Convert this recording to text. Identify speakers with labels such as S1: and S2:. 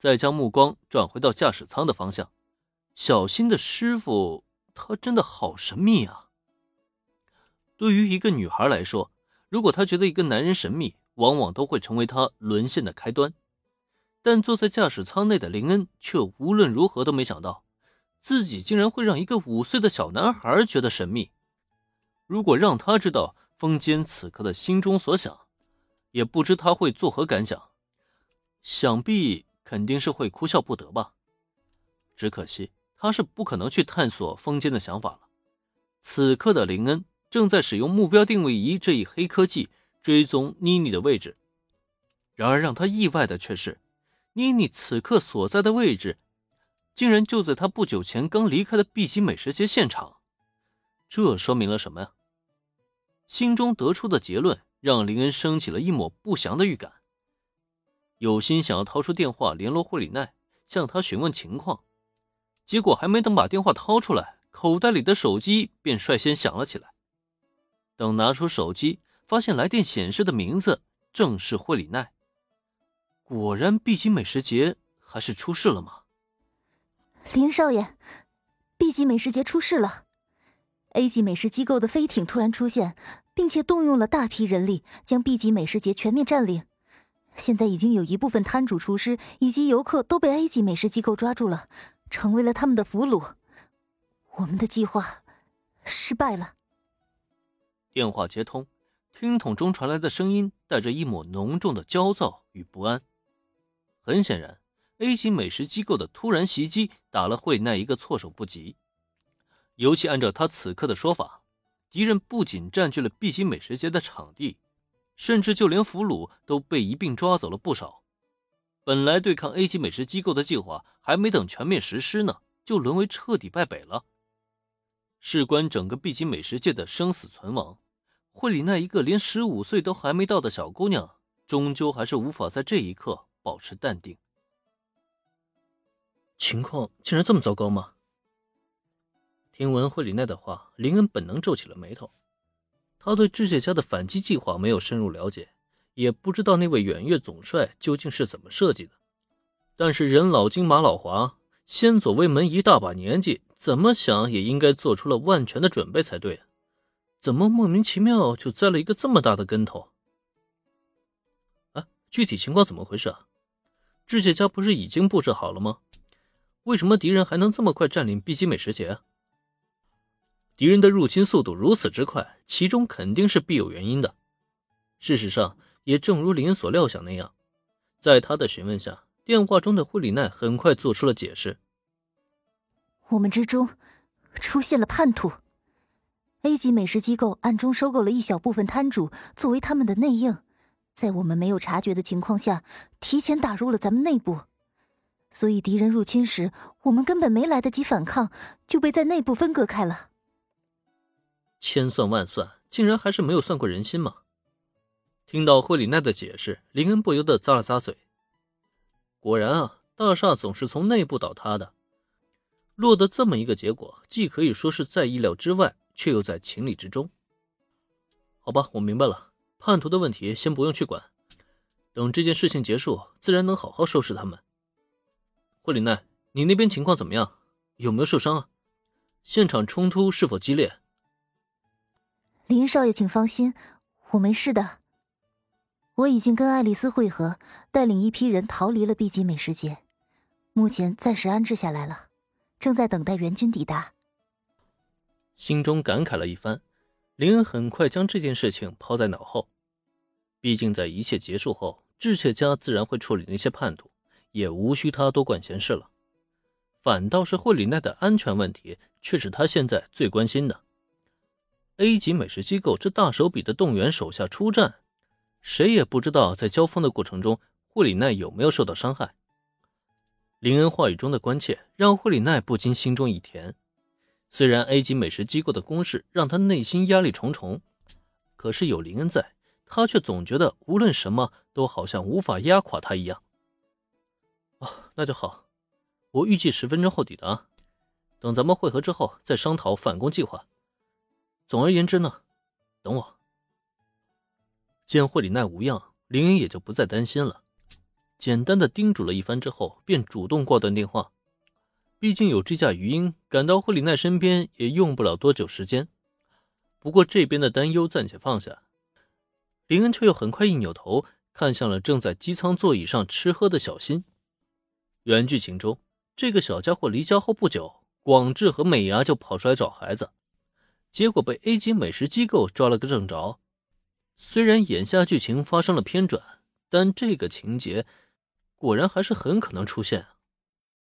S1: 再将目光转回到驾驶舱的方向。小新的师傅，他真的好神秘啊！对于一个女孩来说，如果她觉得一个男人神秘，往往都会成为她沦陷的开端。但坐在驾驶舱内的林恩却无论如何都没想到，自己竟然会让一个五岁的小男孩觉得神秘。如果让他知道风间此刻的心中所想，也不知他会作何感想。想必肯定是会哭笑不得吧。只可惜他是不可能去探索风间的想法了。此刻的林恩正在使用目标定位仪这一黑科技追踪妮妮的位置。然而让他意外的却是。妮妮此刻所在的位置，竟然就在他不久前刚离开的 B 级美食节现场，这说明了什么呀？心中得出的结论让林恩升起了一抹不祥的预感，有心想要掏出电话联络惠里奈，向他询问情况，结果还没等把电话掏出来，口袋里的手机便率先响了起来。等拿出手机，发现来电显示的名字正是惠里奈。果然，B 级美食节还是出事了吗？
S2: 林少爷，B 级美食节出事了，A 级美食机构的飞艇突然出现，并且动用了大批人力，将 B 级美食节全面占领。现在已经有一部分摊主、厨师以及游客都被 A 级美食机构抓住了，成为了他们的俘虏。我们的计划失败了。
S1: 电话接通，听筒中传来的声音带着一抹浓重的焦躁与不安。很显然，A 级美食机构的突然袭击打了惠奈一个措手不及。尤其按照他此刻的说法，敌人不仅占据了 B 级美食节的场地，甚至就连俘虏都被一并抓走了不少。本来对抗 A 级美食机构的计划还没等全面实施呢，就沦为彻底败北了。事关整个 B 级美食界的生死存亡，惠里奈一个连十五岁都还没到的小姑娘，终究还是无法在这一刻。保持淡定。情况竟然这么糟糕吗？听闻惠里奈的话，林恩本能皱起了眉头。他对智界家的反击计划没有深入了解，也不知道那位远月总帅究竟是怎么设计的。但是人老精马老滑，先左卫门一大把年纪，怎么想也应该做出了万全的准备才对。怎么莫名其妙就栽了一个这么大的跟头？啊，具体情况怎么回事啊？智界家不是已经布置好了吗？为什么敌人还能这么快占领 B 级美食节？敌人的入侵速度如此之快，其中肯定是必有原因的。事实上，也正如林所料想那样，在他的询问下，电话中的惠里奈很快做出了解释：
S2: 我们之中出现了叛徒，A 级美食机构暗中收购了一小部分摊主，作为他们的内应。在我们没有察觉的情况下，提前打入了咱们内部，所以敌人入侵时，我们根本没来得及反抗，就被在内部分割开了。
S1: 千算万算，竟然还是没有算过人心吗？听到惠里奈的解释，林恩不由得咂了咂嘴。果然啊，大厦总是从内部倒塌的，落得这么一个结果，既可以说是在意料之外，却又在情理之中。好吧，我明白了。叛徒的问题先不用去管，等这件事情结束，自然能好好收拾他们。惠里奈，你那边情况怎么样？有没有受伤啊？现场冲突是否激烈？
S2: 林少爷，请放心，我没事的。我已经跟爱丽丝会合，带领一批人逃离了 B 级美食节，目前暂时安置下来了，正在等待援军抵达。
S1: 心中感慨了一番。林恩很快将这件事情抛在脑后，毕竟在一切结束后，智切家自然会处理那些叛徒，也无需他多管闲事了。反倒是惠里奈的安全问题，却是他现在最关心的。A 级美食机构这大手笔的动员手下出战，谁也不知道在交锋的过程中，惠里奈有没有受到伤害。林恩话语中的关切，让惠里奈不禁心中一甜。虽然 A 级美食机构的攻势让他内心压力重重，可是有林恩在，他却总觉得无论什么都好像无法压垮他一样。哦，那就好，我预计十分钟后抵达，等咱们会合之后再商讨反攻计划。总而言之呢，等我。见惠里奈无恙，林恩也就不再担心了。简单的叮嘱了一番之后，便主动挂断电话。毕竟有这架鱼鹰赶到惠里奈身边也用不了多久时间。不过这边的担忧暂且放下，林恩却又很快一扭头看向了正在机舱座椅上吃喝的小新。原剧情中，这个小家伙离家后不久，广志和美伢就跑出来找孩子，结果被 A 级美食机构抓了个正着。虽然眼下剧情发生了偏转，但这个情节果然还是很可能出现。